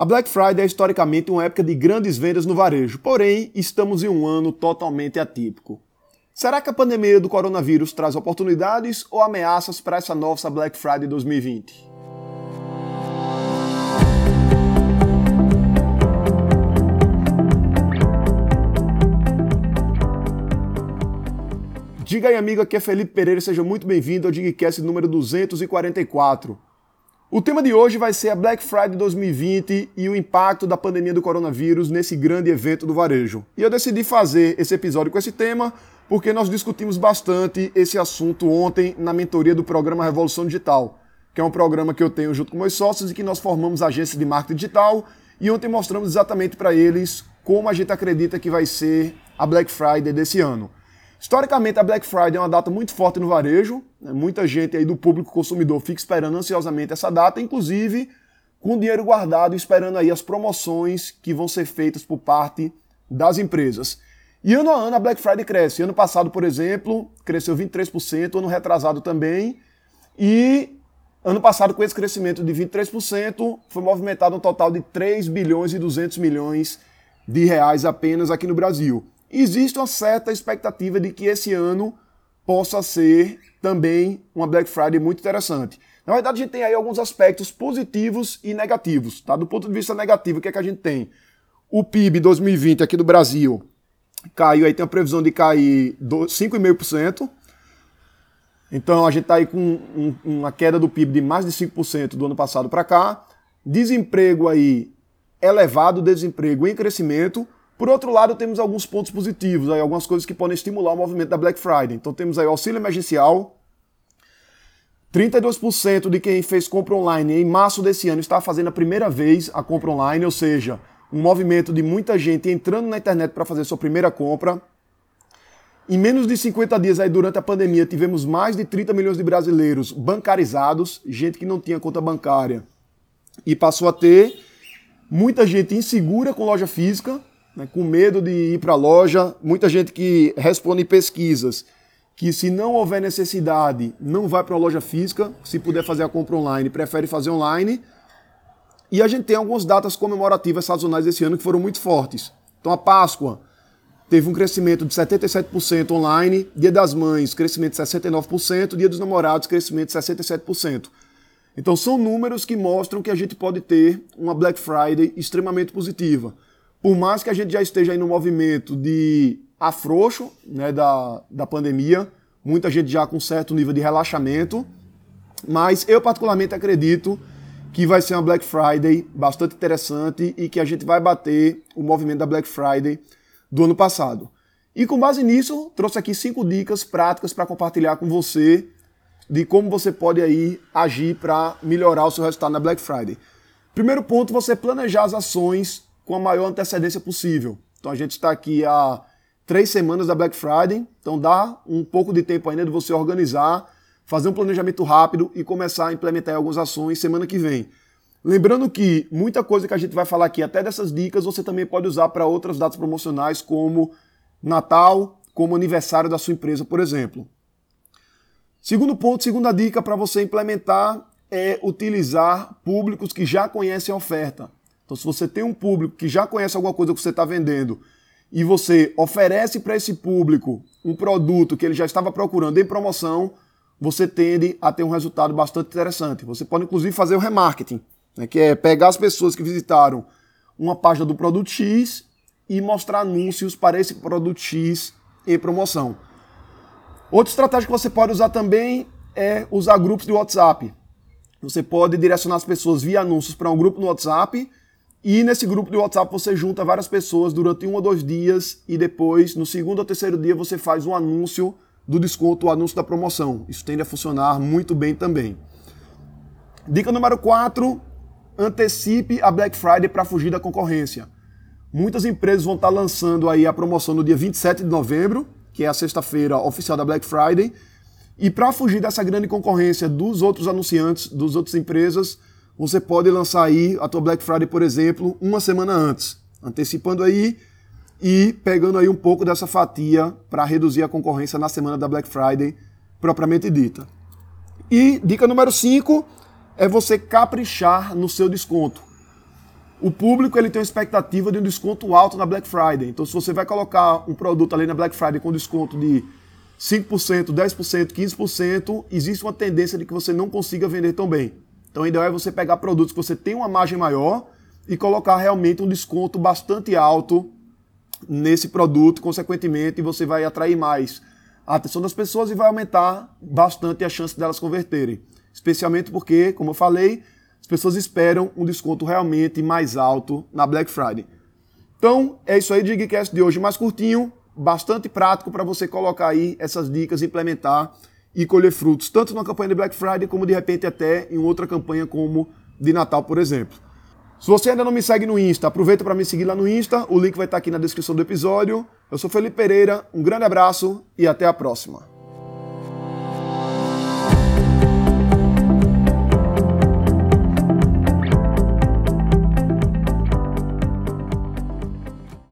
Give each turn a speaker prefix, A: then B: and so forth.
A: A Black Friday é historicamente uma época de grandes vendas no varejo, porém, estamos em um ano totalmente atípico. Será que a pandemia do coronavírus traz oportunidades ou ameaças para essa nossa Black Friday 2020? Diga aí, amigo, aqui é Felipe Pereira, seja muito bem-vindo ao Digcast número 244. O tema de hoje vai ser a Black Friday 2020 e o impacto da pandemia do coronavírus nesse grande evento do varejo. E eu decidi fazer esse episódio com esse tema porque nós discutimos bastante esse assunto ontem na mentoria do programa Revolução Digital, que é um programa que eu tenho junto com meus sócios e que nós formamos agências de marketing digital e ontem mostramos exatamente para eles como a gente acredita que vai ser a Black Friday desse ano. Historicamente, a Black Friday é uma data muito forte no varejo. Né? Muita gente aí do público consumidor fica esperando ansiosamente essa data, inclusive com dinheiro guardado, esperando aí as promoções que vão ser feitas por parte das empresas. E ano a ano a Black Friday cresce. Ano passado, por exemplo, cresceu 23%, ano retrasado também. E ano passado, com esse crescimento de 23%, foi movimentado um total de 3 bilhões e 200 milhões de reais apenas aqui no Brasil existe uma certa expectativa de que esse ano possa ser também uma Black Friday muito interessante. Na verdade, a gente tem aí alguns aspectos positivos e negativos. Tá? Do ponto de vista negativo, o que é que a gente tem? O PIB 2020 aqui do Brasil caiu, aí tem a previsão de cair 5,5%. Então a gente está aí com um, uma queda do PIB de mais de 5% do ano passado para cá. Desemprego aí elevado, desemprego em crescimento. Por outro lado, temos alguns pontos positivos, aí, algumas coisas que podem estimular o movimento da Black Friday. Então temos aí o auxílio emergencial. 32% de quem fez compra online em março desse ano está fazendo a primeira vez a compra online, ou seja, um movimento de muita gente entrando na internet para fazer sua primeira compra. Em menos de 50 dias aí durante a pandemia, tivemos mais de 30 milhões de brasileiros bancarizados, gente que não tinha conta bancária e passou a ter. Muita gente insegura com loja física, né, com medo de ir para a loja. Muita gente que responde pesquisas que se não houver necessidade, não vai para uma loja física, se puder fazer a compra online, prefere fazer online. E a gente tem algumas datas comemorativas sazonais esse ano que foram muito fortes. Então a Páscoa teve um crescimento de 77% online, Dia das Mães, crescimento de 69%, Dia dos Namorados, crescimento de 67%. Então são números que mostram que a gente pode ter uma Black Friday extremamente positiva por mais que a gente já esteja aí no movimento de afrouxo né, da, da pandemia, muita gente já com certo nível de relaxamento, mas eu particularmente acredito que vai ser uma Black Friday bastante interessante e que a gente vai bater o movimento da Black Friday do ano passado. E com base nisso, trouxe aqui cinco dicas práticas para compartilhar com você de como você pode aí agir para melhorar o seu resultado na Black Friday. Primeiro ponto, você planejar as ações com a maior antecedência possível. Então a gente está aqui há três semanas da Black Friday, então dá um pouco de tempo ainda de você organizar, fazer um planejamento rápido e começar a implementar algumas ações semana que vem. Lembrando que muita coisa que a gente vai falar aqui, até dessas dicas, você também pode usar para outras datas promocionais, como Natal, como aniversário da sua empresa, por exemplo. Segundo ponto, segunda dica para você implementar é utilizar públicos que já conhecem a oferta. Então, se você tem um público que já conhece alguma coisa que você está vendendo e você oferece para esse público um produto que ele já estava procurando em promoção, você tende a ter um resultado bastante interessante. Você pode, inclusive, fazer o remarketing, né, que é pegar as pessoas que visitaram uma página do produto X e mostrar anúncios para esse produto X em promoção. Outra estratégia que você pode usar também é usar grupos de WhatsApp. Você pode direcionar as pessoas via anúncios para um grupo no WhatsApp e nesse grupo de WhatsApp você junta várias pessoas durante um ou dois dias e depois, no segundo ou terceiro dia, você faz um anúncio do desconto, o anúncio da promoção. Isso tende a funcionar muito bem também. Dica número 4: antecipe a Black Friday para fugir da concorrência. Muitas empresas vão estar lançando aí a promoção no dia 27 de novembro, que é a sexta-feira oficial da Black Friday. E para fugir dessa grande concorrência dos outros anunciantes, das outras empresas, você pode lançar aí a tua Black Friday, por exemplo, uma semana antes, antecipando aí e pegando aí um pouco dessa fatia para reduzir a concorrência na semana da Black Friday propriamente dita. E dica número 5 é você caprichar no seu desconto. o público ele tem uma expectativa de um desconto alto na Black Friday. Então, se você vai colocar um produto ali na Black Friday com desconto de 5%, 10%, 15%, existe uma tendência de que você não consiga vender tão bem. Então, o ideal é você pegar produtos que você tem uma margem maior e colocar realmente um desconto bastante alto nesse produto, consequentemente, você vai atrair mais a atenção das pessoas e vai aumentar bastante a chance delas converterem. Especialmente porque, como eu falei, as pessoas esperam um desconto realmente mais alto na Black Friday. Então, é isso aí, Digcast de hoje mais curtinho, bastante prático para você colocar aí essas dicas, implementar e colher frutos, tanto na campanha de Black Friday como de repente até em outra campanha como de Natal, por exemplo. Se você ainda não me segue no Insta, aproveita para me seguir lá no Insta, o link vai estar aqui na descrição do episódio. Eu sou Felipe Pereira, um grande abraço e até a próxima.